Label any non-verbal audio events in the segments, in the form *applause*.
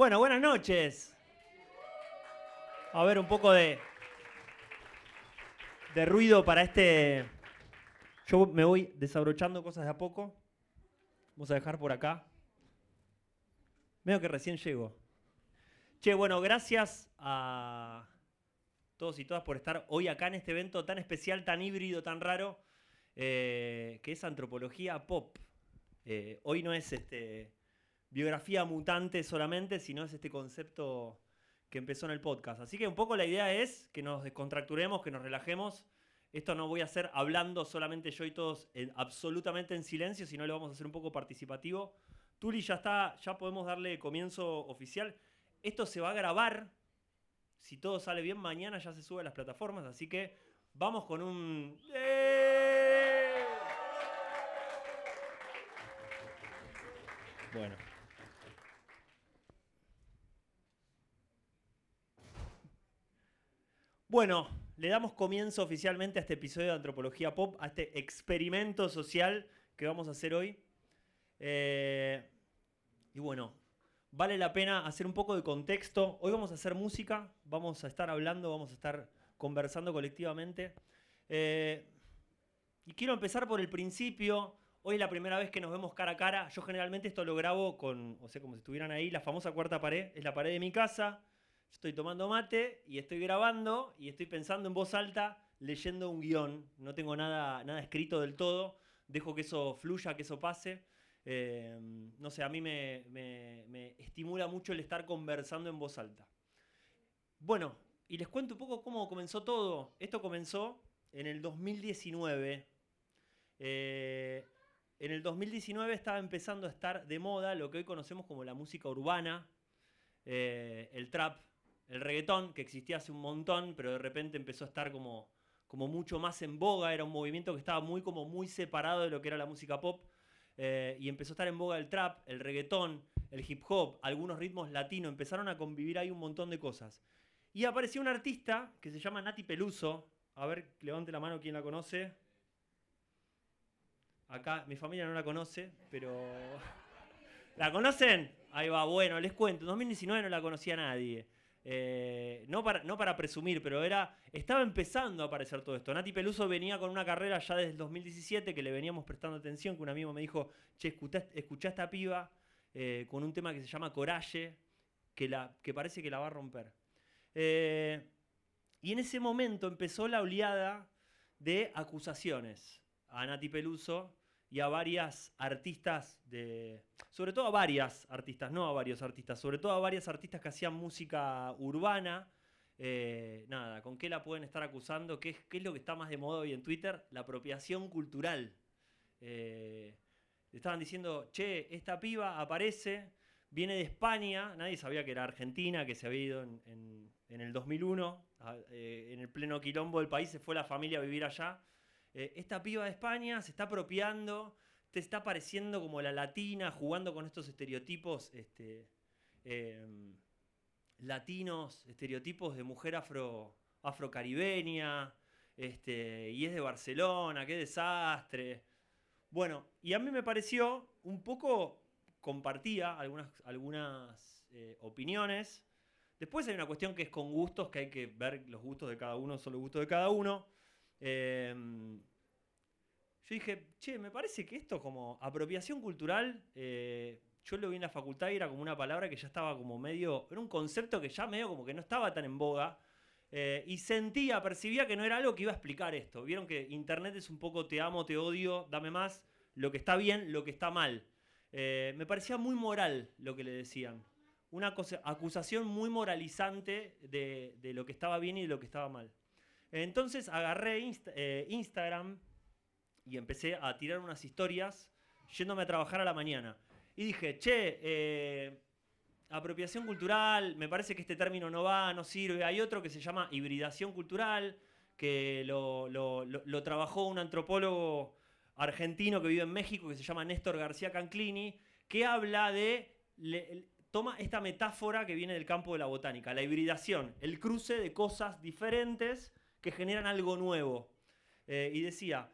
Bueno, buenas noches. A ver, un poco de, de ruido para este... Yo me voy desabrochando cosas de a poco. Vamos a dejar por acá. Veo que recién llego. Che, bueno, gracias a todos y todas por estar hoy acá en este evento tan especial, tan híbrido, tan raro, eh, que es antropología pop. Eh, hoy no es este, biografía mutante solamente, sino es este concepto que empezó en el podcast. Así que un poco la idea es que nos descontracturemos, que nos relajemos. Esto no voy a hacer hablando solamente yo y todos absolutamente en silencio, sino lo vamos a hacer un poco participativo. Tuli ya está, ya podemos darle comienzo oficial. Esto se va a grabar. Si todo sale bien, mañana ya se sube a las plataformas. Así que vamos con un. ¡Eh! Bueno. Bueno, le damos comienzo oficialmente a este episodio de Antropología Pop, a este experimento social que vamos a hacer hoy. Eh, y bueno, vale la pena hacer un poco de contexto. Hoy vamos a hacer música, vamos a estar hablando, vamos a estar conversando colectivamente. Eh, y quiero empezar por el principio. Hoy es la primera vez que nos vemos cara a cara. Yo generalmente esto lo grabo con, o sea, como si estuvieran ahí, la famosa cuarta pared. Es la pared de mi casa estoy tomando mate y estoy grabando y estoy pensando en voz alta, leyendo un guion. No tengo nada, nada escrito del todo. Dejo que eso fluya, que eso pase. Eh, no sé, a mí me, me, estimula mucho el estar conversando en voz alta. Bueno, y les cuento un poco cómo comenzó todo. Esto comenzó en el 2019. Eh, en el 2019 estaba empezando a estar de moda lo que hoy conocemos como la música urbana, eh, el trap, el reggaetón, que existía hace un montón, pero de repente empezó a estar como, como mucho más en boga, era un movimiento que estaba muy, como muy separado de lo que era la música pop, eh, y empezó a estar en boga el trap, el reggaetón, el hip hop, algunos ritmos latinos, empezaron a convivir ahí un montón de cosas. Y apareció un artista que se llama Nati Peluso, a ver, levante la mano quien la conoce. Acá, mi familia no la conoce, pero... *laughs* ¿La conocen? Ahí va, bueno, les cuento, en 2019 no la conocía nadie. Eh, no, para, no para presumir, pero era estaba empezando a aparecer todo esto. Nati Peluso venía con una carrera ya desde el 2017 que le veníamos prestando atención, que un amigo me dijo, che, escuchá, esta piba eh, con un tema que se llama Coraje, que, la, que parece que la va a romper. Eh, y en ese momento empezó la oleada de acusaciones a Nati Peluso y a varias artistas de. Sobre todo a varias artistas, no a varios artistas, sobre todo a varias artistas que hacían música urbana. Eh, nada, ¿con qué la pueden estar acusando? ¿Qué, ¿Qué, es lo que está más de moda hoy en Twitter? La apropiación cultural. Eh, estaban diciendo, che, esta piba aparece, viene de España, nadie sabía que era argentina, que se había ido en, el 2001, eh, en el pleno quilombo del país, se fue la familia a vivir allá eh, esta piba de España se está apropiando, te está pareciendo como la latina, jugando con estos estereotipos este, em, latinos, estereotipos de mujer afro, afrocaribeña, este, y es de Barcelona, qué desastre. Bueno, y a mí me pareció un poco, compartía algunas, eh, opiniones. Después hay una cuestión que es con gustos, que hay que ver los gustos de cada uno, son los gustos de cada uno. Em, yo dije, che, me parece que esto como apropiación cultural, eh, yo lo vi en la facultad y era como una palabra que ya estaba como medio, era un concepto que ya medio como que no estaba tan en boga. Eh, y sentía, percibía que no era algo que iba a explicar esto. Vieron que Internet es un poco te amo, te odio, dame más, lo que está bien, lo que está mal. Eh, me parecía muy moral lo que le decían. Una acusación muy moralizante de, de lo que estaba bien y de lo que estaba mal. Entonces agarré eh, Instagram y empecé a tirar unas historias yéndome a trabajar a la mañana. Y dije, che, eh, apropiación cultural, me parece que este término no va, no sirve. Hay otro que se llama hibridación cultural, que lo, trabajó un antropólogo argentino que vive en México, que se llama Néstor García Canclini, que habla de... toma esta metáfora que viene del campo de la botánica, la hibridación, el cruce de cosas diferentes que generan algo nuevo. Eh, y decía,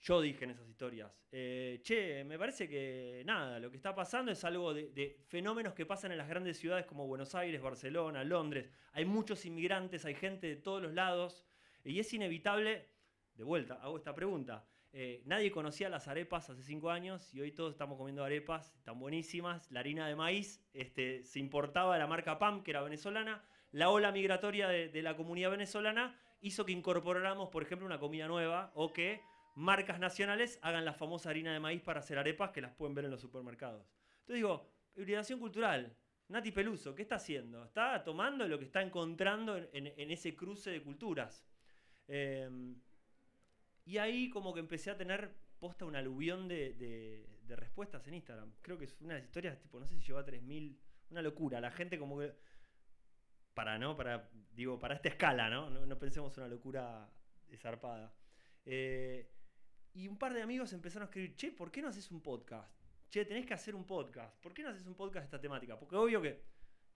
yo dije en esas historias, eh, che, me parece que nada, lo que está pasando es algo de, fenómenos que pasan en las grandes ciudades como Buenos Aires, Barcelona, Londres. Hay muchos inmigrantes, hay gente de todos los lados y es inevitable, de vuelta, hago esta pregunta. Eh, nadie conocía las arepas hace cinco años y hoy todos estamos comiendo arepas tan buenísimas. La harina de maíz este, se importaba de la marca PAM, que era venezolana. La ola migratoria de la comunidad venezolana hizo que incorporáramos, por ejemplo, una comida nueva o que marcas nacionales hagan la famosa harina de maíz para hacer arepas que las pueden ver en los supermercados. Entonces digo, hibridación cultural. Nati Peluso, ¿qué está haciendo? Está tomando lo que está encontrando en, ese cruce de culturas. Eh, y ahí como que empecé a tener posta un aluvión de, respuestas en Instagram. Creo que es una de las historias, tipo, no sé si llegó a 3.000, una locura. La gente como que, para, ¿no? Para, digo, para esta escala, ¿no? No, no pensemos una locura zarpada. Eh, y un par de amigos empezaron a escribir, che, ¿por qué no haces un podcast? Che, tenés que hacer un podcast. ¿Por qué no haces un podcast de esta temática? Porque obvio que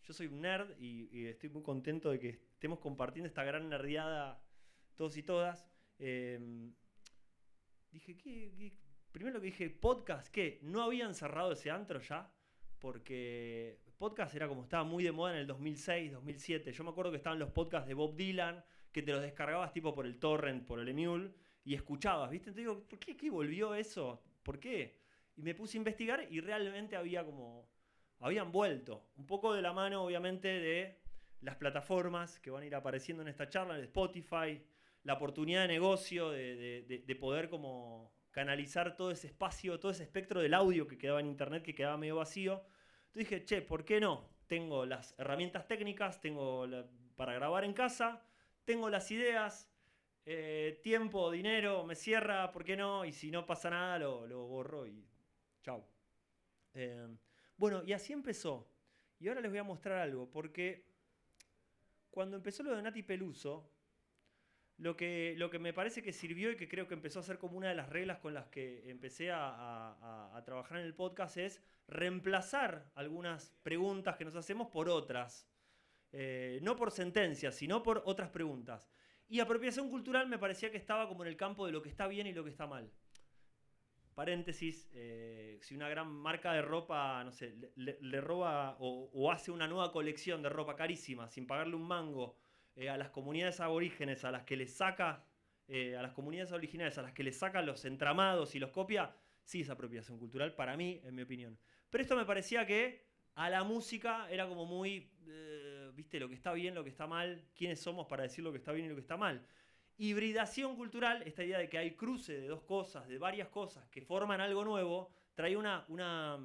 yo soy un nerd y, estoy muy contento de que estemos compartiendo esta gran nerdeada todos y todas. Eh, dije, ¿qué, ¿qué, Primero que dije, podcast, ¿qué? ¿No habían cerrado ese antro ya? Porque podcast era como estaba muy de moda en el 2006, 2007. Yo me acuerdo que estaban los podcasts de Bob Dylan, que te los descargabas tipo por el torrent, por el emule y escuchabas, ¿viste? Entonces digo, ¿por qué, qué volvió eso? ¿Por qué? Y me puse a investigar y realmente había como, habían vuelto, un poco de la mano obviamente de las plataformas que van a ir apareciendo en esta charla, el Spotify, la oportunidad de negocio, de, de, de, poder como canalizar todo ese espacio, todo ese espectro del audio que quedaba en internet, que quedaba medio vacío. Entonces dije, che, ¿por qué no? Tengo las herramientas técnicas, tengo para grabar en casa, tengo las ideas, eh, tiempo, dinero, me cierra, ¿por qué no? Y si no pasa nada, lo, lo borro y chao. Eh, bueno, y así empezó. Y ahora les voy a mostrar algo, porque cuando empezó lo de Nati Peluso, lo que, lo que me parece que sirvió y que creo que empezó a ser como una de las reglas con las que empecé a, trabajar en el podcast es reemplazar algunas preguntas que nos hacemos por otras. Eh, no por sentencias, sino por otras preguntas. Y apropiación cultural me parecía que estaba como en el campo de lo que está bien y lo que está mal. Paréntesis, eh, si una gran marca de ropa, no sé, le, roba o, hace una nueva colección de ropa carísima sin pagarle un mango eh, a las comunidades aborígenes, a las que les saca, eh, a las comunidades originales, a las que les saca los entramados y los copia, sí es apropiación cultural, para mí, en mi opinión. Pero esto me parecía que a la música era como muy, eh, viste, lo que está bien, lo que está mal, quiénes somos para decir lo que está bien y lo que está mal. Hibridación cultural, esta idea de que hay cruce de dos cosas, de varias cosas que forman algo nuevo, trae una, una,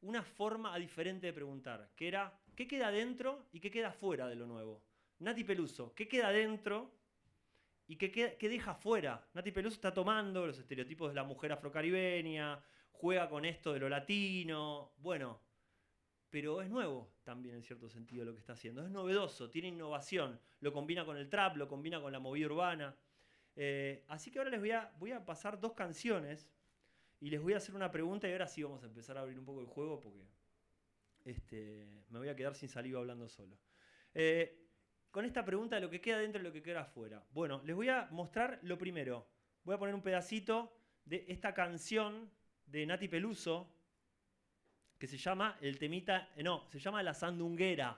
una forma diferente de preguntar, que era, ¿qué queda dentro y qué queda fuera de lo nuevo? Nati Peluso, ¿qué queda dentro y qué, deja fuera? Nati Peluso está tomando los estereotipos de la mujer afrocaribeña, juega con esto de lo latino, bueno, pero es nuevo también en cierto sentido lo que está haciendo. Es novedoso, tiene innovación, lo combina con el trap, lo combina con la movida urbana. Eh, así que ahora les voy a, voy a pasar dos canciones y les voy a hacer una pregunta y ahora sí vamos a empezar a abrir un poco el juego porque este, me voy a quedar sin saliva hablando solo. Eh, con esta pregunta de lo que queda dentro y lo que queda afuera. Bueno, les voy a mostrar lo primero. Voy a poner un pedacito de esta canción de Nati Peluso, que se llama el temita, eh, no, se llama La Sandunguera.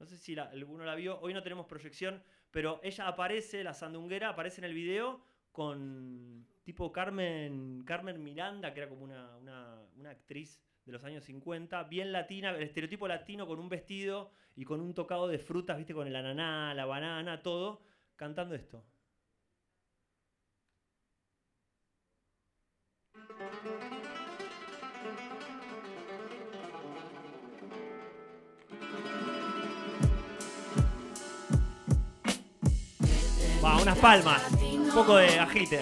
No sé si la, alguno la vio, hoy no tenemos proyección, pero ella aparece, la Sandunguera, aparece en el video con tipo Carmen, Carmen Miranda, que era como una, una, una actriz de los años 50, bien latina, el estereotipo latino con un vestido y con un tocado de frutas, viste, con el ananá, la banana, todo, cantando esto. Va, unas palmas, un poco de agite.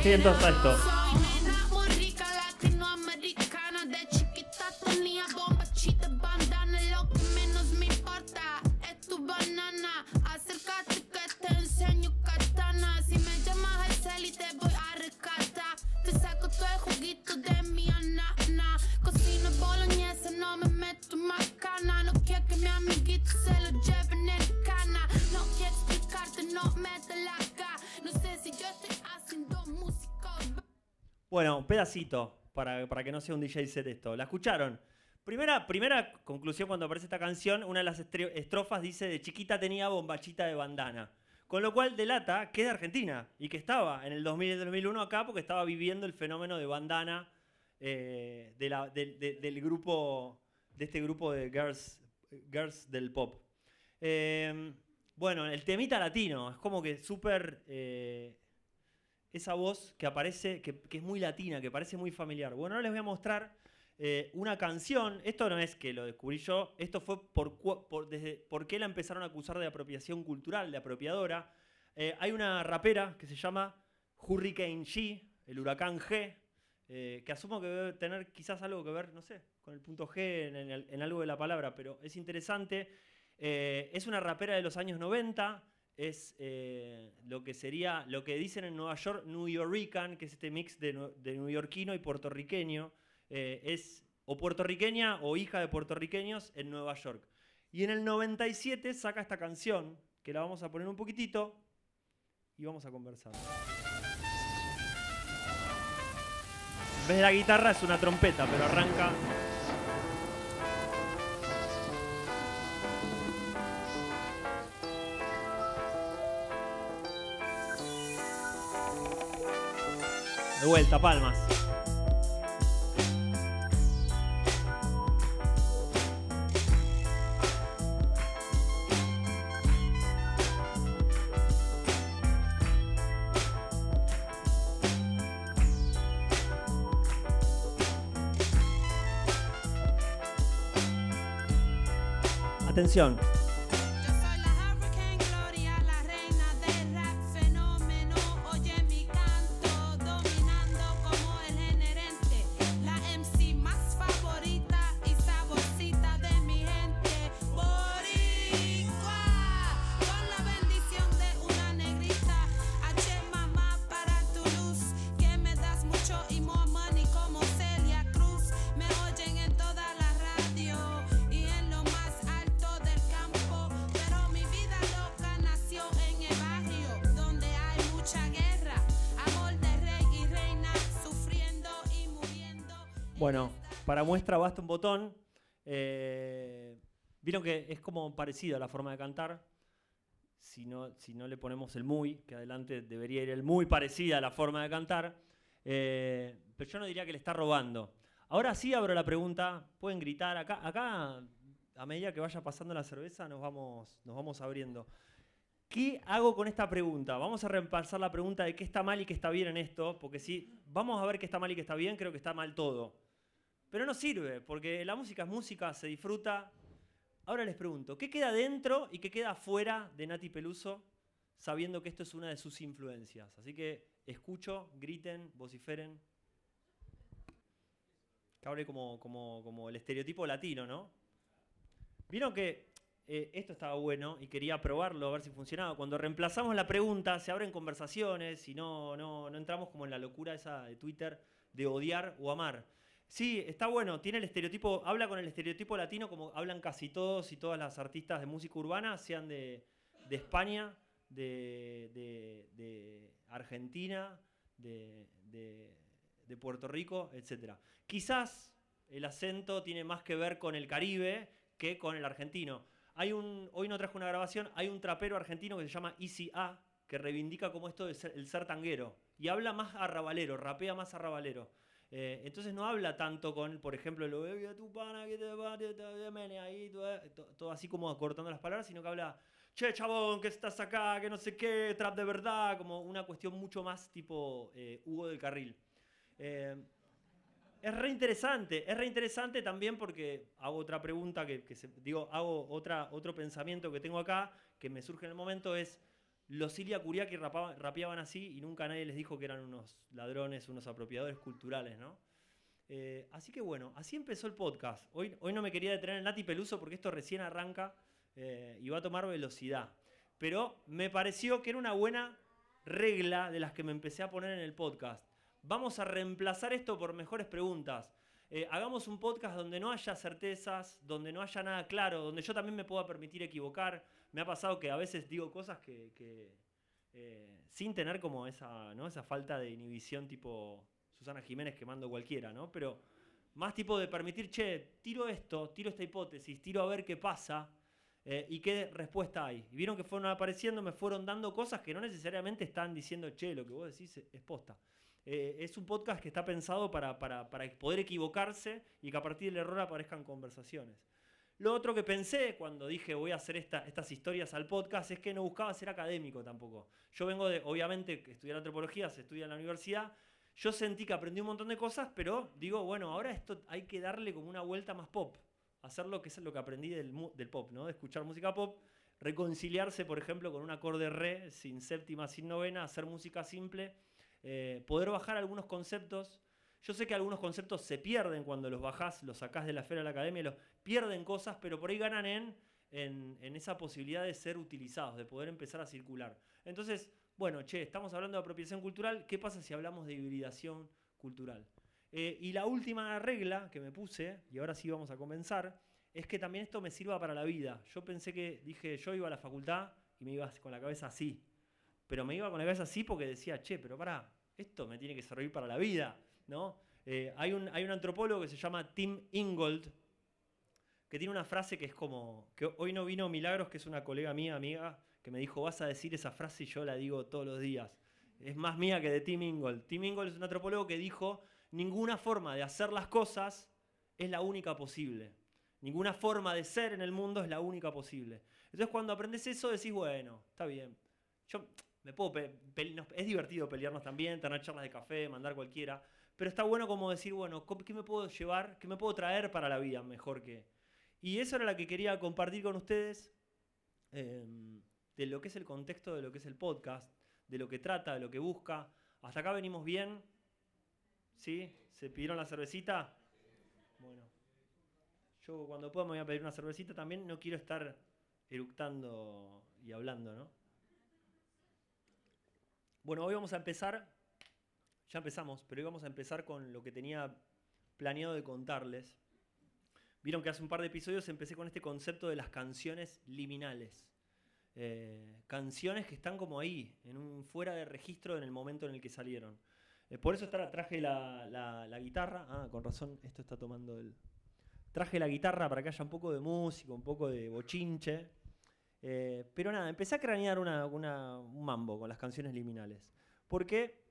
A esto. Para, para que no sea un DJ set esto. ¿La escucharon? Primera, primera conclusión cuando aparece esta canción, una de las estrofas dice de chiquita tenía bombachita de bandana. Con lo cual delata que es de Argentina y que estaba en el 2000 y 2001 acá porque estaba viviendo el fenómeno de bandana eh, de la- del- de- del grupo, de este grupo de girls, girls del pop. Eh, bueno, el temita latino, es como que súper... eh, esa voz que aparece, que, es muy latina, que parece muy familiar. Bueno, ahora les voy a mostrar eh, una canción. Esto no es que lo descubrí yo, esto fue por, desde, por qué la empezaron a acusar de apropiación cultural, de apropiadora. Eh, hay una rapera que se llama Hurricane G, el huracán G, eh, que asumo que debe tener quizás algo que ver, no sé, con el punto G en, en en algo de la palabra, pero es interesante. Es una rapera de los años 90, es eh, lo que sería, lo que dicen en Nueva York, New Yorican, que es este mix de, de neoyorquino y puertorriqueño. Eh, es o puertorriqueña o hija de puertorriqueños en Nueva York. Y en el 97 saca esta canción, que la vamos a poner un poquitito y vamos a conversar. En vez de la guitarra es una trompeta, pero arranca De vuelta, palmas. Atención. Muestra basta un botón. Eh, Vieron que es como parecido a la forma de cantar. Si no, si no le ponemos el muy, que adelante debería ir el muy parecida a la forma de cantar. Eh, pero yo no diría que le está robando. Ahora sí abro la pregunta. Pueden gritar. Acá, acá a medida que vaya pasando la cerveza, nos vamos, nos vamos abriendo. ¿Qué hago con esta pregunta? Vamos a repasar la pregunta de qué está mal y qué está bien en esto, porque si vamos a ver qué está mal y qué está bien, creo que está mal todo. Pero no sirve, porque la música es música, se disfruta. Ahora les pregunto, ¿qué queda dentro y qué queda fuera de Nati Peluso, sabiendo que esto es una de sus influencias? Así que escucho, griten, vociferen. Que como, como, como el estereotipo latino, ¿no? Vieron que eh, esto estaba bueno y quería probarlo a ver si funcionaba. Cuando reemplazamos la pregunta, se abren conversaciones y no, no, no entramos como en la locura esa de Twitter de odiar o amar. Sí, está bueno, tiene el estereotipo, habla con el estereotipo latino como hablan casi todos y todas las artistas de música urbana, sean de, de España, de, Argentina, de, Puerto Rico, etc. Quizás el acento tiene más que ver con el Caribe que con el argentino. Hay un, hoy no traje una grabación, hay un trapero argentino que se llama Easy A, que reivindica como esto de el ser tanguero. Y habla más arrabalero, rapea más arrabalero. Eh, entonces no habla tanto con, por ejemplo, lo "Ey, a tu pana que te va, te- ahí", eh, to- todo así como acortando las palabras, sino que habla, che, chabón, que estás acá, que no sé qué, trap de verdad, como una cuestión mucho más tipo eh, Hugo del Carril. Eh, es re interesante, es re interesante también porque hago otra pregunta que, que se- digo, hago otra, otro pensamiento que tengo acá, que me surge en el momento, es los Ilia Kuriaki rapaba- rapeaban así y nunca nadie les dijo que eran unos ladrones, unos apropiadores culturales, ¿no? Eh, así que bueno, así empezó el podcast. Hoy, hoy no me quería detener en Nati Peluso porque esto recién arranca eh, y va a tomar velocidad. Pero me pareció que era una buena regla de las que me empecé a poner en el podcast. Vamos a reemplazar esto por mejores preguntas. Eh, hagamos un podcast donde no haya certezas, donde no haya nada claro, donde yo también me pueda permitir equivocar. Me ha pasado que a veces digo cosas que, eh, sin tener como esa, ¿no? esa falta de inhibición tipo Susana Jiménez quemando cualquiera, ¿no? Pero más tipo de permitir, che, tiro esto, tiro esta hipótesis, tiro a ver qué pasa eh, y qué respuesta hay. Y vieron que fueron apareciendo, me fueron dando cosas que no necesariamente están diciendo, che, lo que vos decís es posta. Eh, es un podcast que está pensado para, para, para poder equivocarse y que a partir del error aparezcan conversaciones. Lo otro que pensé cuando dije voy a hacer esta- estas historias al podcast es que no buscaba ser académico tampoco. Yo vengo de, obviamente, estudiar antropología, se estudia en la universidad. Yo sentí que aprendí un montón de cosas, pero digo, bueno, ahora esto hay que darle como una vuelta más pop. Hacer lo que es lo que aprendí del, del pop, ¿no? De escuchar música pop, reconciliarse, por ejemplo, con un acorde re, sin séptima, sin novena, hacer música simple, eh, poder bajar algunos conceptos. Yo sé que algunos conceptos se pierden cuando los bajás, los sacás de la esfera de la academia, los pierden cosas, pero por ahí ganan en, en, esa posibilidad de ser utilizados, de poder empezar a circular. Entonces, bueno, che, estamos hablando de apropiación cultural, ¿qué pasa si hablamos de hibridación cultural? Eh, y la última regla que me puse, y ahora sí vamos a comenzar, es que también esto me sirva para la vida. Yo pensé que, dije, yo iba a la facultad y me iba con la cabeza así. Pero me iba con la cabeza así porque decía, che, pero pará, esto me tiene que servir para la vida, ¿no? Eh, hay, un, antropólogo que se llama Tim Ingold, que tiene una frase que es como, que hoy no vino Milagros, que es una colega mía, amiga, que me dijo, vas a decir esa frase y yo la digo todos los días. Es más mía que de Tim Ingold. Tim Ingold es un antropólogo que dijo, ninguna forma de hacer las cosas es la única posible. Ninguna forma de ser en el mundo es la única posible. Entonces cuando aprendes eso decís, bueno, está bien. Yo me puedo es divertido pelearnos también, tener charlas de café, mandar cualquiera, pero está bueno como decir, bueno, ¿cómo- ¿qué me puedo llevar? ¿Qué me puedo traer para la vida mejor que? Y eso era la que quería compartir con ustedes em, de lo que es el contexto de lo que es el podcast, de lo que trata, de lo que busca. Hasta acá venimos bien. ¿Sí? ¿Se pidieron la cervecita? Bueno. Yo cuando pueda me voy a pedir una cervecita también. No quiero estar eructando y hablando, ¿no? Bueno, hoy vamos a empezar. Ya empezamos, pero hoy vamos a empezar con lo que tenía planeado de contarles. Vieron que hace un par de episodios empecé con este concepto de las canciones liminales. Eh, canciones que están como ahí, en un fuera de registro en el momento en el que salieron. Eh, por eso tra- traje la, la- la guitarra. Ah, con razón, esto está tomando el. Traje la guitarra para que haya un poco de música, un poco de bochinche. Eh, pero nada, empecé a cranear una- una- un mambo con las canciones liminales. Porque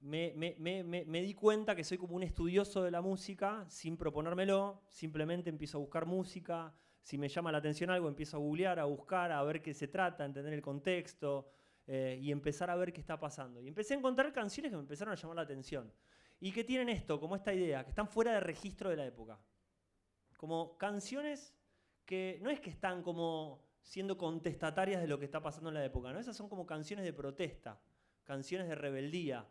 me, me- me- me- di cuenta que soy como un estudioso de la música sin proponérmelo, simplemente empiezo a buscar música, si me llama la atención algo empiezo a googlear, a buscar, a ver qué se trata, a entender el contexto eh, y empezar a ver qué está pasando. Y empecé a encontrar canciones que me empezaron a llamar la atención y que tienen esto, como esta idea, que están fuera de registro de la época. Como canciones que no es que están como siendo contestatarias de lo que está pasando en la época, ¿no? Esas son como canciones de protesta, canciones de rebeldía.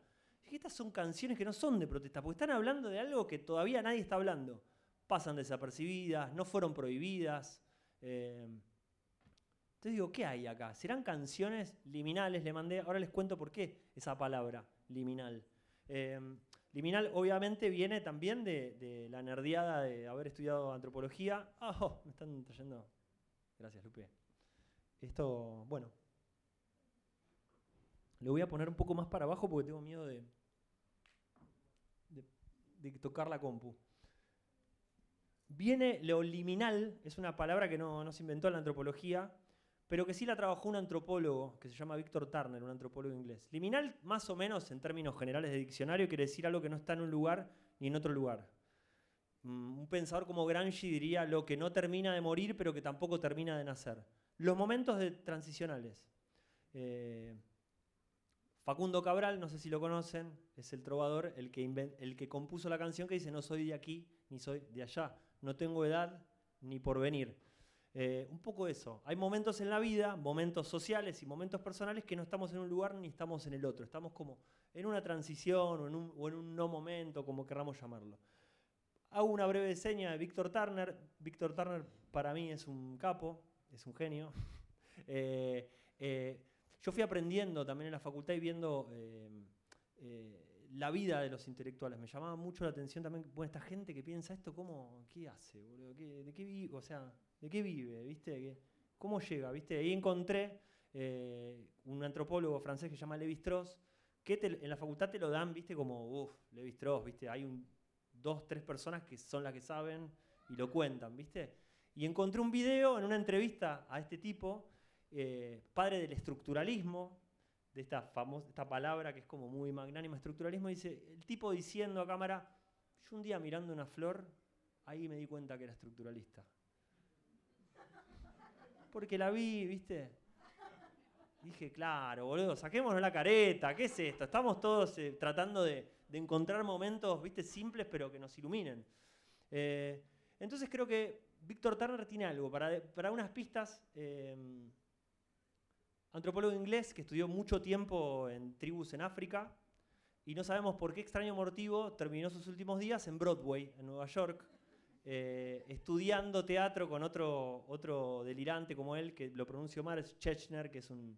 Estas son canciones que no son de protesta, porque están hablando de algo que todavía nadie está hablando. Pasan desapercibidas, no fueron prohibidas. eh. Entonces digo, ¿qué hay acá? ¿Serán canciones liminales? Le mandé, ahora les cuento por qué esa palabra, liminal. Eh, liminal obviamente viene también de, la nerdeada de haber estudiado antropología. Ah, oh, me están trayendo. Gracias, Lupe. Esto, bueno. Lo voy a poner un poco más para abajo porque tengo miedo de, de tocar la compu. Viene lo liminal, es una palabra que no, no se inventó en la antropología, pero que sí la trabajó un antropólogo que se llama Víctor Turner, un antropólogo inglés. Liminal, más o menos en términos generales de diccionario, quiere decir algo que no está en un lugar ni en otro lugar. Mm, Un pensador como Gramsci diría lo que no termina de morir, pero que tampoco termina de nacer. Los momentos de transicionales. Eh, Facundo Cabral, no sé si lo conocen, es el trovador, el que, compuso la canción que dice no soy de aquí ni soy de allá, no tengo edad ni porvenir. Eh, un poco eso. Hay momentos en la vida, momentos sociales y momentos personales que no estamos en un lugar ni estamos en el otro. Estamos como en una transición o en un, o en un no momento, como querramos llamarlo. Hago una breve seña de Víctor Turner. Víctor Turner para mí es un capo, es un genio. *laughs* Eh, eh, yo fui aprendiendo también en la facultad y viendo eh, eh, la vida de los intelectuales. Me llamaba mucho la atención también, bueno, esta gente que piensa esto, ¿cómo, ¿qué hace? boludo? ¿Qué- ¿De qué vive? O sea, ¿de qué vive? ¿Viste? ¿Qué- ¿Cómo llega? ¿Viste? Ahí encontré eh, un antropólogo francés que se llama Levi Strauss, que en la facultad te lo dan, viste, como, uff, Levi Strauss, viste, hay un, dos, tres personas que son las que saben y lo cuentan, viste. Y encontré un video en una entrevista a este tipo, eh, padre del estructuralismo, de esta famosa esta palabra que es como muy magnánima, estructuralismo, dice, el tipo diciendo a cámara, yo un día mirando una flor, ahí me di cuenta que era estructuralista. Porque la vi, viste. Dije, claro, boludo, saquémonos la careta, ¿qué es esto? Estamos todos eh, tratando de, encontrar momentos, viste, simples, pero que nos iluminen. Eh, entonces creo que Víctor Turner tiene algo, para, para unas pistas, antropólogo inglés que estudió mucho tiempo en tribus en África, y no sabemos por qué extraño motivo terminó sus últimos días en Broadway, en Nueva York, eh, estudiando teatro con otro, otro delirante como él, que lo pronuncio mal, es Chechner, que es un,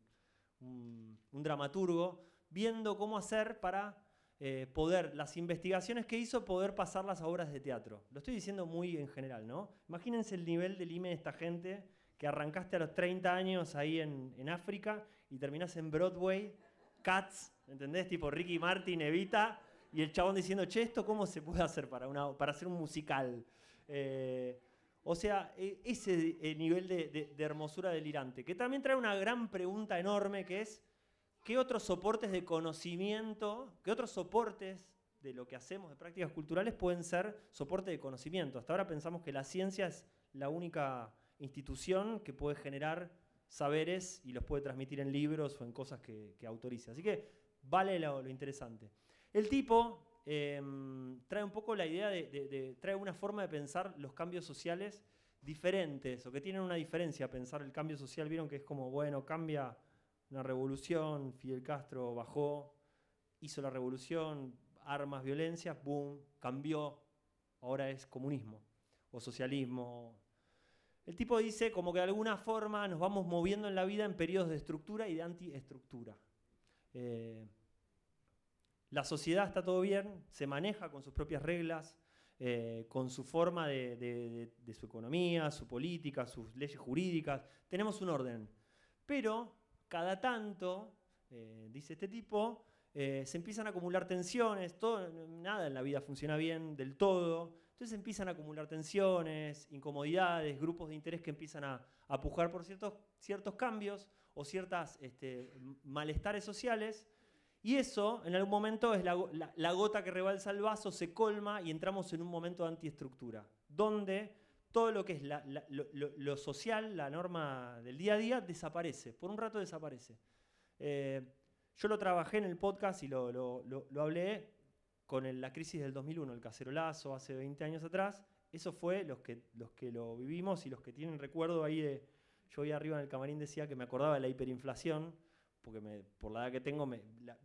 un- un dramaturgo, viendo cómo hacer para eh, poder, las investigaciones que hizo, poder pasarlas a obras de teatro. Lo estoy diciendo muy en general, ¿no? Imagínense el nivel de lime de esta gente que arrancaste a los 30 años ahí en, en África y terminás en Broadway, Cats, ¿entendés? Tipo Ricky Martin, Evita, y el chabón diciendo, che, ¿esto cómo se puede hacer para, una, para hacer un musical? Eh, o sea, e- ese eh, nivel de, de- de hermosura delirante, que también trae una gran pregunta enorme que es, ¿qué otros soportes de conocimiento, qué otros soportes de lo que hacemos de prácticas culturales pueden ser soporte de conocimiento? Hasta ahora pensamos que la ciencia es la única institución que puede generar saberes y los puede transmitir en libros o en cosas que, que autorice. Así que vale lo, interesante. El tipo em, trae un poco la idea de, de- de- trae una forma de pensar los cambios sociales diferentes o que tienen una diferencia pensar el cambio social. Vieron que es como, bueno, cambia una revolución, Fidel Castro bajó, hizo la revolución, armas, violencia, boom, cambió, ahora es comunismo o socialismo. El tipo dice como que de alguna forma nos vamos moviendo en la vida en periodos de estructura y de antiestructura. Eh, la sociedad está todo bien, se maneja con sus propias reglas, eh, con su forma de, su economía, su política, sus leyes jurídicas. Tenemos un orden. Pero cada tanto, eh, dice este tipo, se empiezan a acumular tensiones, todo, nada en la vida funciona bien del todo. Entonces empiezan a acumular tensiones, incomodidades, grupos de interés que empiezan a, a pujar por ciertos, ciertos cambios o ciertas este, malestares sociales. Y eso, en algún momento, es la, go- la- la gota que rebalsa el vaso, se colma y entramos en un momento de antiestructura, donde todo lo que es lo, social, la norma del día a día, desaparece. Por un rato desaparece. Eh, yo lo trabajé en el podcast y lo- lo- lo hablé con la crisis del 2001, el cacerolazo, hace 20 años atrás. Eso fue los que, los que lo vivimos y los que tienen recuerdo ahí de... Yo ahí arriba en el camarín decía que me acordaba de la hiperinflación, porque por la edad que tengo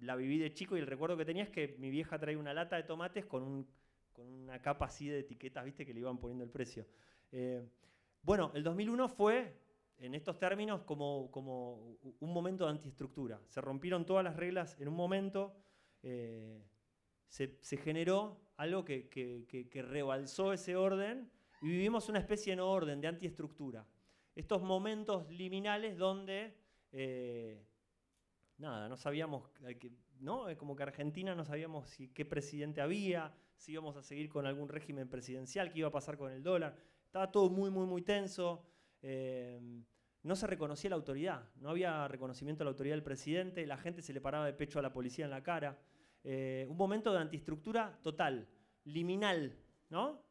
la, viví de chico y el recuerdo que tenía es que mi vieja traía una lata de tomates con, un- con una capa así de etiquetas, viste, que le iban poniendo el precio. Eh, bueno, el 2001 fue, en estos términos, como, como un momento de antiestructura. Se rompieron todas las reglas en un momento, eh, se, generó algo que, rebalsó ese orden y vivimos una especie de no orden, de antiestructura. Estos momentos liminales donde, eh, nada, no sabíamos, ¿no? Como que Argentina no sabíamos si, qué presidente había, si íbamos a seguir con algún régimen presidencial, qué iba a pasar con el dólar. Estaba todo muy, muy, muy tenso. eh, no se reconocía la autoridad, no había reconocimiento a la autoridad del presidente, la gente se le paraba de pecho a la policía en la cara. Eh, un momento de antiestructura total, liminal, ¿no?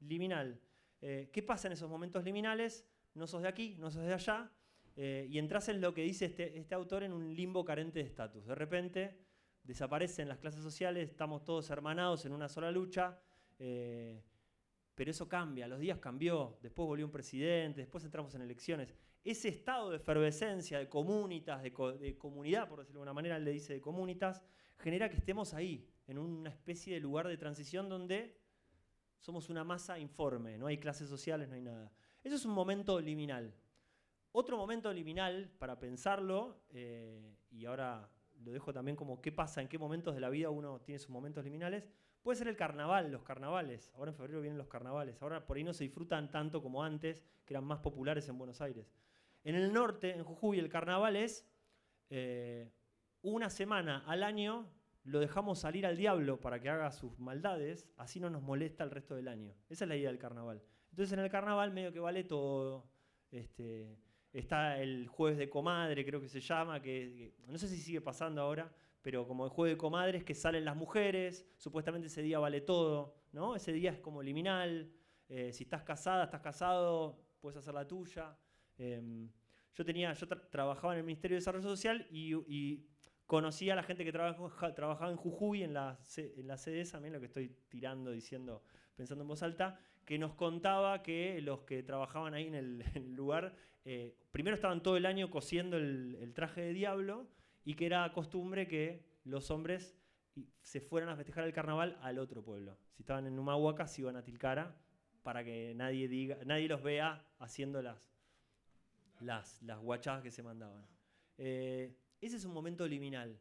Liminal. Eh, ¿Qué pasa en esos momentos liminales? No sos de aquí, no sos de allá, eh, y entras en lo que dice este, este autor en un limbo carente de estatus. De repente desaparecen las clases sociales, estamos todos hermanados en una sola lucha, eh, pero eso cambia, los días cambió, después volvió un presidente, después entramos en elecciones. Ese estado de efervescencia, de comunitas, de, co- de comunidad, por decirlo de alguna manera, él le dice de comunitas, genera que estemos ahí, en una especie de lugar de transición donde somos una masa informe, no hay clases sociales, no hay nada. Eso es un momento liminal. Otro momento liminal, para pensarlo, eh, y ahora lo dejo también como qué pasa, en qué momentos de la vida uno tiene sus momentos liminales, puede ser el carnaval, los carnavales. Ahora en febrero vienen los carnavales. Ahora por ahí no se disfrutan tanto como antes, que eran más populares en Buenos Aires. En el norte, en Jujuy, el carnaval es eh, una semana al año lo dejamos salir al diablo para que haga sus maldades, así no nos molesta el resto del año. Esa es la idea del carnaval. Entonces en el carnaval medio que vale todo. Este, está el jueves de comadre, creo que se llama, que, no sé si sigue pasando ahora, pero como el jueves de comadres que salen las mujeres, supuestamente ese día vale todo, ¿no? Ese día es como liminal. eh, si estás casada, estás casado, puedes hacer la tuya. Em, yo tenía, yo tra- trabajaba en el Ministerio de Desarrollo Social y conocía a la gente que trabaja- trabajaba en Jujuy, en la, en la sede miren lo que estoy tirando, diciendo, pensando en voz alta, que nos contaba que los que trabajaban ahí en el, *laughs* lugar, eh, primero estaban todo el año cosiendo el, traje de diablo y que era costumbre que los hombres se fueran a festejar el carnaval al otro pueblo. Si estaban en Humahuaca, se iban a Tilcara para que nadie, diga, nadie los vea haciendo las, las, las guachadas que se mandaban. Eh, ese es un momento liminal.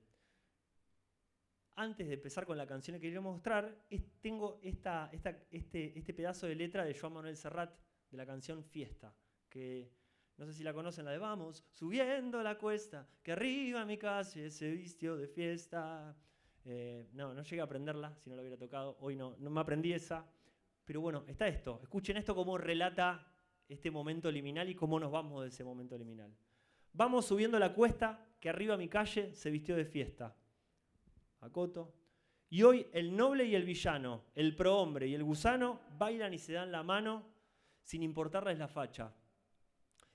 Antes de empezar con la canción que quería mostrar, tengo este, este pedazo de letra de Joan Manuel Serrat de la canción Fiesta, que no sé si la conocen, la de Vamos, subiendo la cuesta, que arriba mi calle se vistió de fiesta. Eh, no, no llegué a aprenderla, si no la hubiera tocado. Hoy no, no me aprendí esa. Pero bueno, está esto. Escuchen esto cómo relata este momento liminal y cómo nos vamos de ese momento liminal. Vamos subiendo la cuesta, que arriba mi calle se vistió de fiesta. Acoto. Y hoy el noble y el villano, el prohombre y el gusano bailan y se dan la mano sin importarles la facha.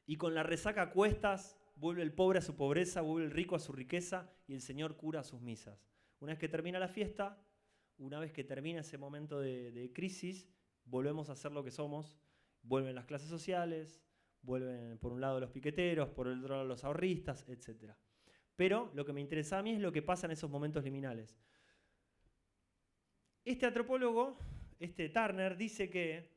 Y con la resaca a cuestas, vuelve el pobre a su pobreza, vuelve el rico a su riqueza y el Señor cura a sus misas. Una vez que termina la fiesta, una vez que termina ese momento de, crisis, volvemos a ser lo que somos. Vuelven las clases sociales, vuelven por un lado los piqueteros, por el otro lado los ahorristas, etc. Pero lo que me interesa a mí es lo que pasa en esos momentos liminales. Este antropólogo, este Turner, dice que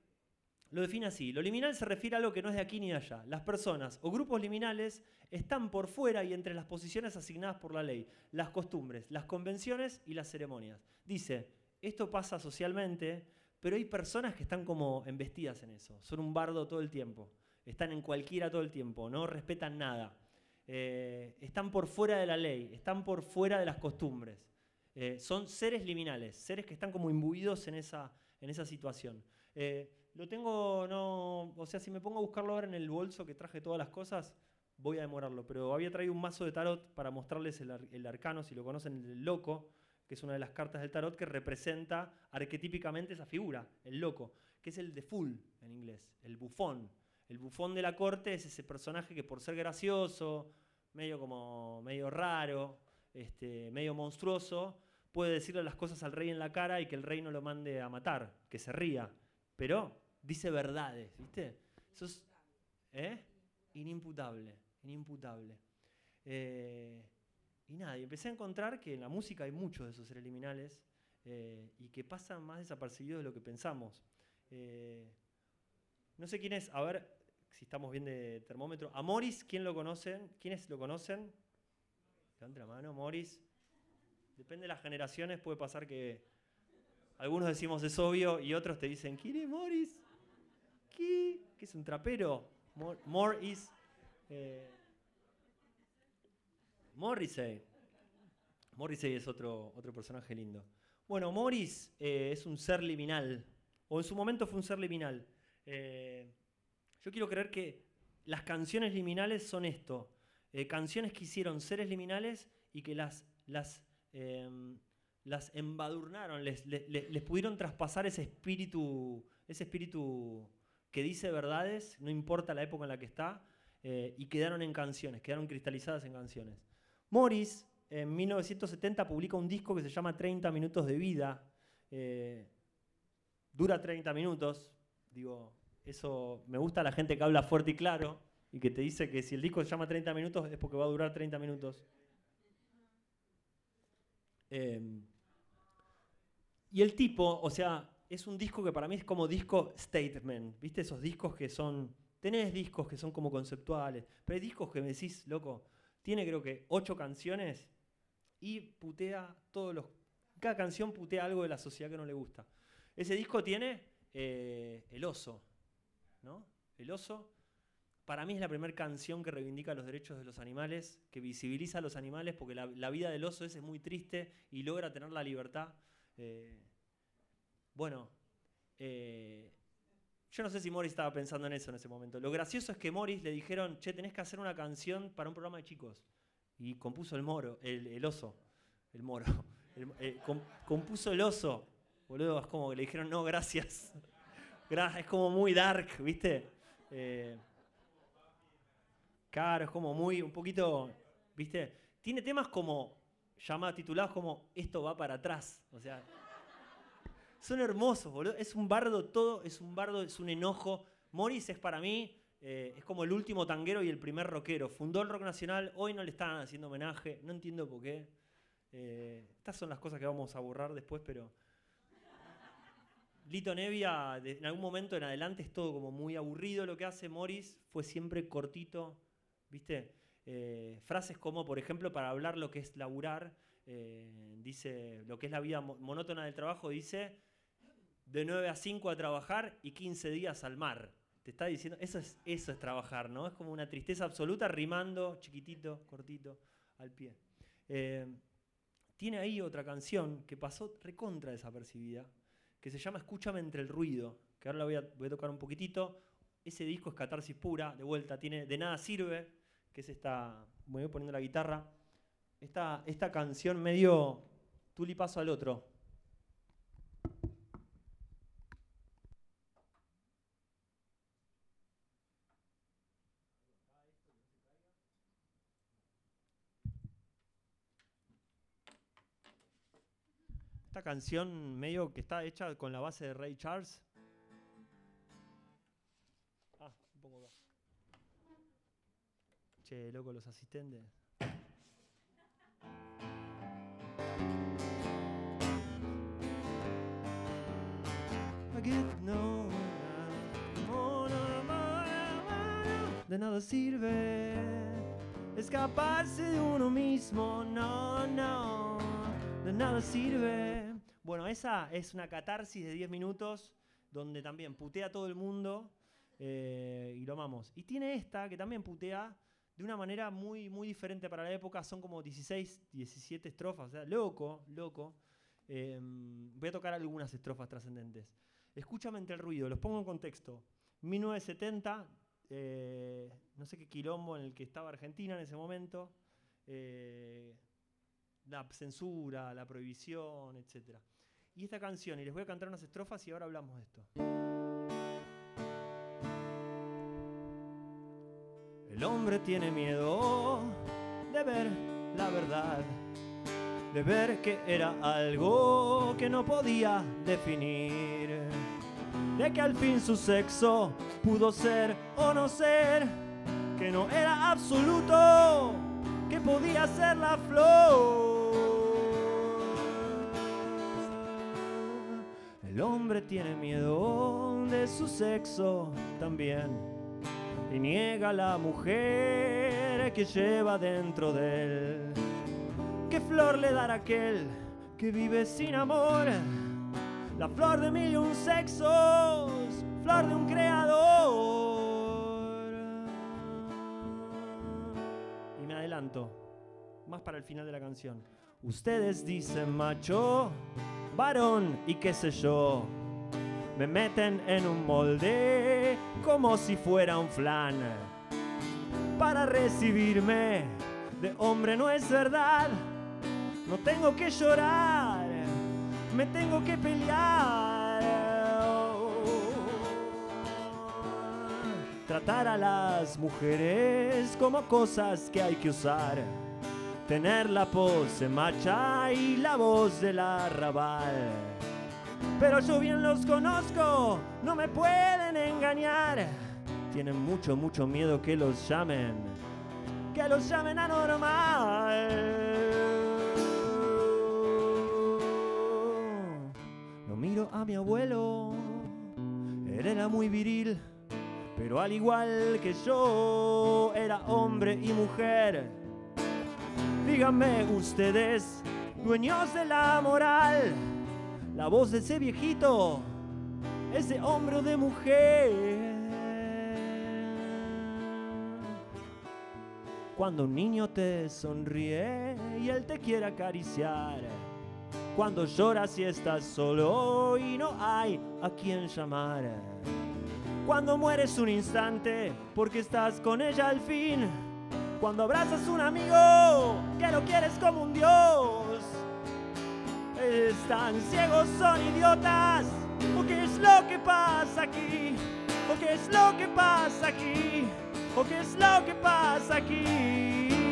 lo define así. Lo liminal se refiere a algo que no es de aquí ni de allá. Las personas o grupos liminales están por fuera y entre las posiciones asignadas por la ley, las costumbres, las convenciones y las ceremonias. Dice, esto pasa socialmente, pero hay personas que están como embestidas en eso. Son un bardo todo el tiempo. Están en cualquiera todo el tiempo. No respetan nada. Eh, están por fuera de la ley. Están por fuera de las costumbres. Eh, son seres liminales. Seres que están como imbuidos en esa, en esa situación. Eh, lo tengo, no, o sea, si me pongo a buscarlo ahora en el bolso que traje todas las cosas, voy a demorarlo. Pero había traído un mazo de tarot para mostrarles el, el arcano, si lo conocen, el loco, que es una de las cartas del tarot que representa arquetípicamente esa figura, el loco, que es el de fool en inglés, el bufón. El bufón de la corte es ese personaje que por ser gracioso, medio como medio raro, este, medio monstruoso, puede decirle las cosas al rey en la cara y que el rey no lo mande a matar, que se ría. Pero dice verdades, ¿viste? Eso es ¿eh? inimputable, inimputable. Eh, y nada, y empecé a encontrar que en la música hay muchos de esos seres liminales eh, y que pasan más desapercibidos de lo que pensamos. Eh, no sé quién es, a ver si estamos bien de termómetro. A Morris, ¿quién lo conocen? ¿Quiénes lo conocen? Levante la mano, Morris. Depende de las generaciones, puede pasar que algunos decimos es obvio y otros te dicen, ¿quién es Morris? ¿Qué? ¿Qué es un trapero? Mor- Morris. Eh, Morrissey. Morrissey es otro, otro personaje lindo. Bueno, Morris eh, es un ser liminal, o en su momento fue un ser liminal. Eh, yo quiero creer que las canciones liminales son esto, eh, canciones que hicieron seres liminales y que las, las, em, las embadurnaron, les, les- pudieron traspasar ese espíritu, ese espíritu que dice verdades, no importa la época en la que está, eh, y quedaron en canciones, quedaron cristalizadas en canciones. Morris en 1970 publica un disco que se llama 30 minutos de vida. eh, dura 30 minutos. Digo, eso me gusta la gente que habla fuerte y claro y que te dice que si el disco se llama 30 minutos es porque va a durar 30 minutos. Eh, y el tipo, o sea, es un disco que para mí es como disco statement. ¿Viste esos discos que son... Tenés discos que son como conceptuales, pero hay discos que me decís, loco, tiene creo que ocho canciones y putea todos los... Cada canción putea algo de la sociedad que no le gusta. Ese disco tiene eh, El Oso, El Oso. para mí es la primera canción que reivindica los derechos de los animales, que visibiliza a los animales, porque la, vida del oso es muy triste y logra tener la libertad. Eh, bueno, eh, yo no sé si Morris estaba pensando en eso en ese momento. Lo gracioso es que Morris le dijeron, che, tenés que hacer una canción para un programa de chicos. Y compuso el moro, el, oso, el moro. *laughs* Eh, com- compuso el oso. Boludo, es como que le dijeron, no, gracias. Es como muy dark, ¿viste? Eh, es como muy, un poquito, ¿viste? Tiene temas como, llamados, titulados como, esto va para atrás. O sea, son hermosos, boludo. Es un bardo todo, es un bardo, es un enojo. Morris es para mí, eh, es como el último tanguero y el primer rockero. Fundó el rock nacional, hoy no le están haciendo homenaje, no entiendo por qué. Eh, estas son las cosas que vamos a borrar después, pero... Lito Nevia, de- en algún momento en adelante es todo como muy aburrido lo que hace. Morris fue siempre cortito, ¿viste? Eh, frases como, por ejemplo, para hablar lo que es laburar, eh, dice, lo que es la vida mo- monótona del trabajo, dice, de 9 a 5 a trabajar y 15 días al mar. Te está diciendo, eso es, eso es trabajar, ¿no? Es como una tristeza absoluta rimando, chiquitito, cortito, al pie. Eh, tiene ahí otra canción que pasó recontra desapercibida, que se llama Escúchame entre el ruido, que ahora la voy a, voy a tocar un poquitito. Ese disco es catarsis pura, de vuelta, tiene De nada sirve, que es esta, me voy poniendo la guitarra, esta, esta canción medio tulipazo al otro. Canción medio que está hecha con la base de Ray Charles. Ah, un poco acá. Che, loco, los asistentes. I get no de nada sirve escaparse de uno mismo, no, no, de nada sirve. Bueno, esa es una catarsis de 10 minutos donde también putea a todo el mundo eh, y lo amamos. Y tiene esta que también putea de una manera muy, muy diferente para la época, son como 16, 17 estrofas, o sea, loco, loco. Eh, voy a tocar algunas estrofas trascendentes. Escúchame entre el ruido, los pongo en contexto. 1970, eh, no sé qué quilombo en el que estaba Argentina en ese momento, eh, la censura, la prohibición, etc. Y esta canción, y les voy a cantar unas estrofas y ahora hablamos de esto. El hombre tiene miedo de ver la verdad, de ver que era algo que no podía definir, de que al fin su sexo pudo ser o no ser, que no era absoluto, que podía ser la flor. El hombre tiene miedo de su sexo también y niega a la mujer que lleva dentro de él. ¿Qué flor le dará aquel que vive sin amor? La flor de mil y un sexos, flor de un creador. Y me adelanto, más para el final de la canción. Ustedes dicen macho, varón y qué sé yo. Me meten en un molde como si fuera un flan. Para recibirme de hombre no es verdad. No tengo que llorar, me tengo que pelear. Tratar a las mujeres como cosas que hay que usar. Tener la pose macha y la voz del arrabal. Pero yo bien los conozco, no me pueden engañar. Tienen mucho, mucho miedo que los llamen, que los llamen anormal. No miro a mi abuelo, él era muy viril, pero al igual que yo, era hombre y mujer. Díganme ustedes, dueños de la moral, la voz de ese viejito, ese hombre o de mujer. Cuando un niño te sonríe y él te quiere acariciar. Cuando lloras y estás solo y no hay a quien llamar. Cuando mueres un instante porque estás con ella al fin. Cuando abrazas un amigo que lo quieres como un dios. Están ciegos, son idiotas. ¿O qué es lo que pasa aquí? ¿O qué es lo que pasa aquí? ¿O qué es lo que pasa aquí?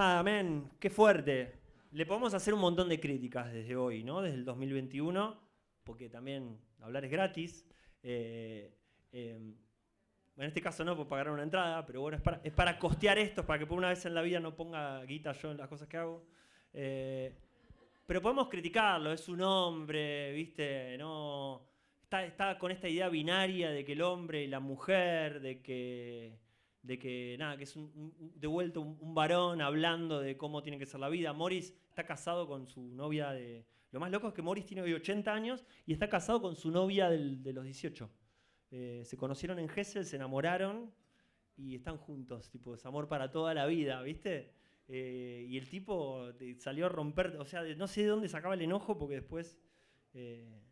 Nada, qué fuerte. Le podemos hacer un montón de críticas desde hoy, ¿no? Desde el 2021, porque también hablar es gratis. Eh, eh, en este caso no, por pagar una entrada, pero bueno, es para, costear esto, para que por una vez en la vida no ponga guita yo en las cosas que hago. Eh, pero podemos criticarlo, es un hombre, ¿viste? No, está con esta idea binaria de que el hombre y la mujer, de que de que nada, que es un, un- de vuelta un, varón hablando de cómo tiene que ser la vida. Morris está casado con su novia de... Lo más loco es que Morris tiene hoy 80 años y está casado con su novia de los 18. Eh, se conocieron en Gessel, se enamoraron y están juntos, tipo, es amor para toda la vida, ¿viste? Eh, y el tipo de- salió a romper, o sea, no sé de dónde sacaba el enojo porque después... eh,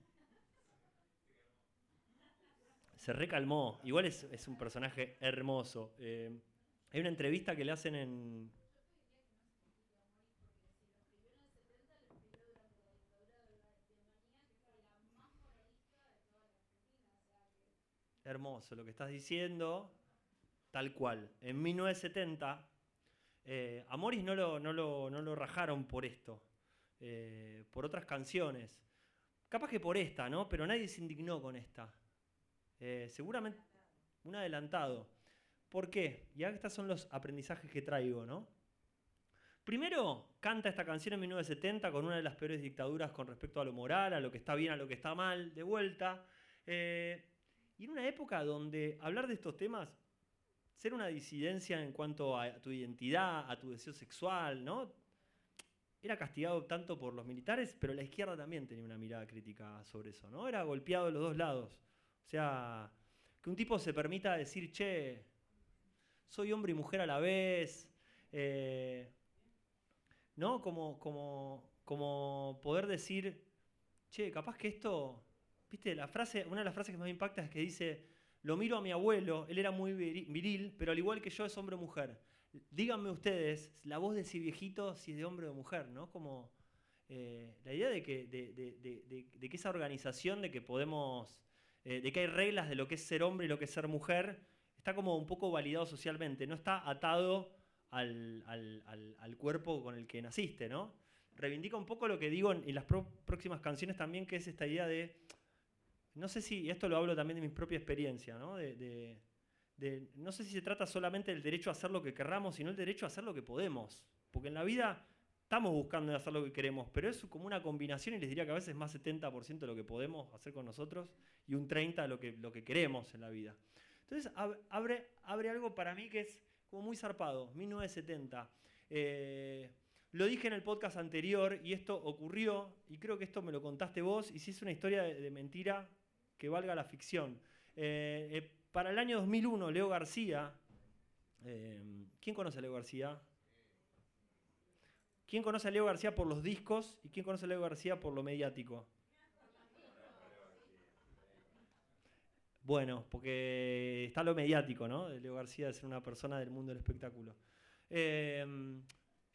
se recalmó. Igual es, un personaje hermoso. Eh, hay una entrevista que le hacen en. Hermoso lo que estás diciendo, tal cual. En 1970, eh, no lo, no, lo, no lo rajaron por esto, eh, por otras canciones. Capaz que por esta, ¿no? Pero nadie se indignó con esta. Eh, seguramente un adelantado. ¿Por qué? Y estos son los aprendizajes que traigo, ¿no? Primero, canta esta canción en 1970 con una de las peores dictaduras con respecto a lo moral, a lo que está bien, a lo que está mal, de vuelta. Eh, y en una época donde hablar de estos temas, ser una disidencia en cuanto a tu identidad, a tu deseo sexual, ¿no? Era castigado tanto por los militares, pero la izquierda también tenía una mirada crítica sobre eso, ¿no? Era golpeado de los dos lados. O sea, que un tipo se permita decir, che, soy hombre y mujer a la vez, eh, ¿no? Como, como, como poder decir, che, capaz que esto, viste, la frase, una de las frases que más me impacta es que dice, lo miro a mi abuelo, él era muy viri- viril, pero al igual que yo es hombre o mujer. Díganme ustedes, la voz de ese viejito, si es de hombre o mujer, ¿no? Como eh, la idea de que, de- de que esa organización, de que podemos eh, de que hay reglas de lo que es ser hombre y lo que es ser mujer, está como un poco validado socialmente, no está atado al, al- al- cuerpo con el que naciste, ¿no? Reivindica un poco lo que digo en, las próximas canciones también, que es esta idea de, no sé si, esto lo hablo también de mi propia experiencia, ¿no? De- de- no sé si se trata solamente del derecho a hacer lo que querramos, sino el derecho a hacer lo que podemos, porque en la vida estamos buscando hacer lo que queremos, pero es como una combinación y les diría que a veces más 70% de lo que podemos hacer con nosotros y un 30% de lo que, lo que queremos en la vida. Entonces ab- abre, abre algo para mí que es como muy zarpado, 1970. Eh, lo dije en el podcast anterior y esto ocurrió, y creo que esto me lo contaste vos, y si es una historia de, mentira que valga la ficción. Eh, eh, para el año 2001, Leo García, ¿quién conoce a Leo García? ¿Quién conoce a Leo García por los discos y quién conoce a Leo García por lo mediático? Bueno, porque está lo mediático, ¿no? Leo García de ser una persona del mundo del espectáculo. Eh,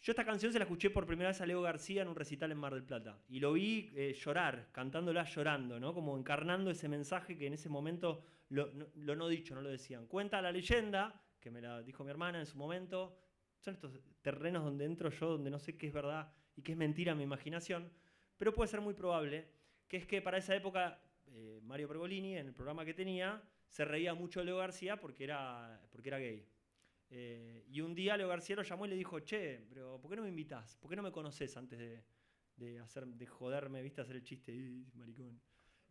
yo esta canción se la escuché por primera vez a Leo García en un recital en Mar del Plata. Y lo vi eh, llorar, cantándola llorando, ¿no? Como encarnando ese mensaje que en ese momento lo no, lo no dicho, no lo decían. Cuenta la leyenda, que me la dijo mi hermana en su momento. Son estos terrenos donde entro yo, donde no sé qué es verdad y qué es mentira en mi imaginación. Pero puede ser muy probable que es que para esa época eh, Mario Pergolini, en el programa que tenía, se reía mucho de Leo García porque era, porque era gay. Eh, y un día Leo García lo llamó y le dijo, che, pero ¿por qué no me invitas? ¿Por qué no me conoces antes de, de hacer, de joderme, viste, hacer el chiste, "Ih, maricón?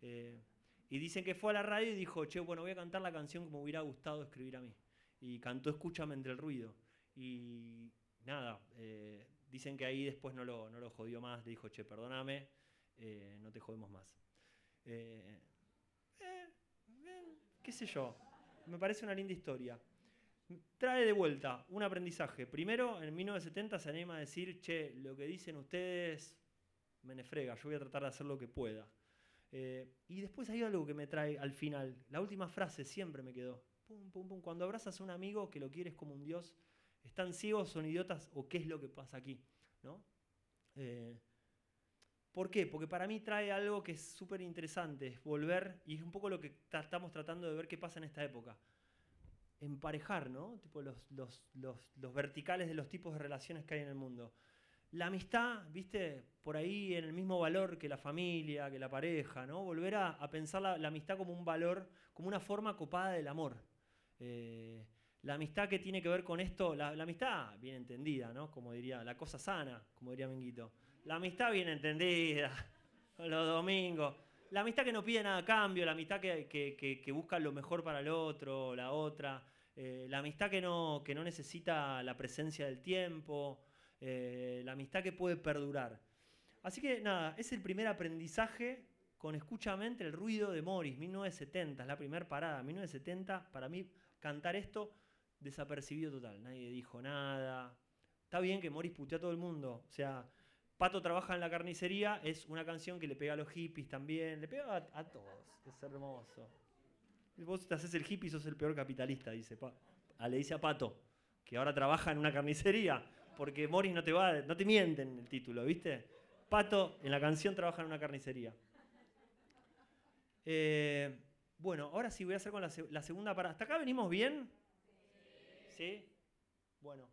Eh, y dicen que fue a la radio y dijo, che, bueno, voy a cantar la canción que me hubiera gustado escribir a mí. Y cantó Escúchame entre el ruido. Y nada, eh, dicen que ahí después no lo, no lo jodió más, le dijo, che, perdóname, eh, no te jodemos más. Eh, qué sé yo, me parece una linda historia. Trae de vuelta un aprendizaje. Primero, en 1970 se anima a decir, che, lo que dicen ustedes me nefrega, yo voy a tratar de hacer lo que pueda. Y después hay algo que me trae al final. La última frase siempre me quedó. Pum, pum, pum. Cuando abrazas a un amigo que lo quieres como un dios, ¿están ciegos, son idiotas o qué es lo que pasa aquí? ¿No? Eh, ¿Por qué? Porque para mí trae algo que es súper interesante, es volver, y es un poco lo que estamos tratando de ver qué pasa en esta época. Emparejar, ¿no? Tipo los, los- los- los verticales de los tipos de relaciones que hay en el mundo. La amistad, viste, por ahí en el mismo valor que la familia, que la pareja, ¿no? Volver a, a pensar la, la amistad como un valor, como una forma copada del amor. Eh, la amistad que tiene que ver con esto, la, amistad bien entendida, ¿no? Como diría, la cosa sana, como diría Menguito. La amistad bien entendida, *laughs* los domingos. La amistad que no pide nada a cambio, la amistad que, que- que- que busca lo mejor para el otro, la otra. eh, la amistad que no, que no necesita la presencia del tiempo, eh, la amistad que puede perdurar. Así que nada, es el primer aprendizaje con escuchamente el ruido de Morris, 1970, es la primera parada, 1970, para mí cantar esto desapercibido total, nadie dijo nada. Está bien que Morris puteó a todo el mundo, o sea, Pato trabaja en la carnicería, es una canción que le pega a los hippies también, le pega a, a todos, es hermoso. Vos te haces el hippie, sos el peor capitalista, dice Pa- ah, le dice a Pato, que ahora trabaja en una carnicería, porque Morris no te va, no te mienten en el título, ¿viste? Pato en la canción trabaja en una carnicería. Eh, bueno, ahora sí voy a hacer con la segunda parada. ¿Hasta acá venimos bien? ¿Sí? Bueno,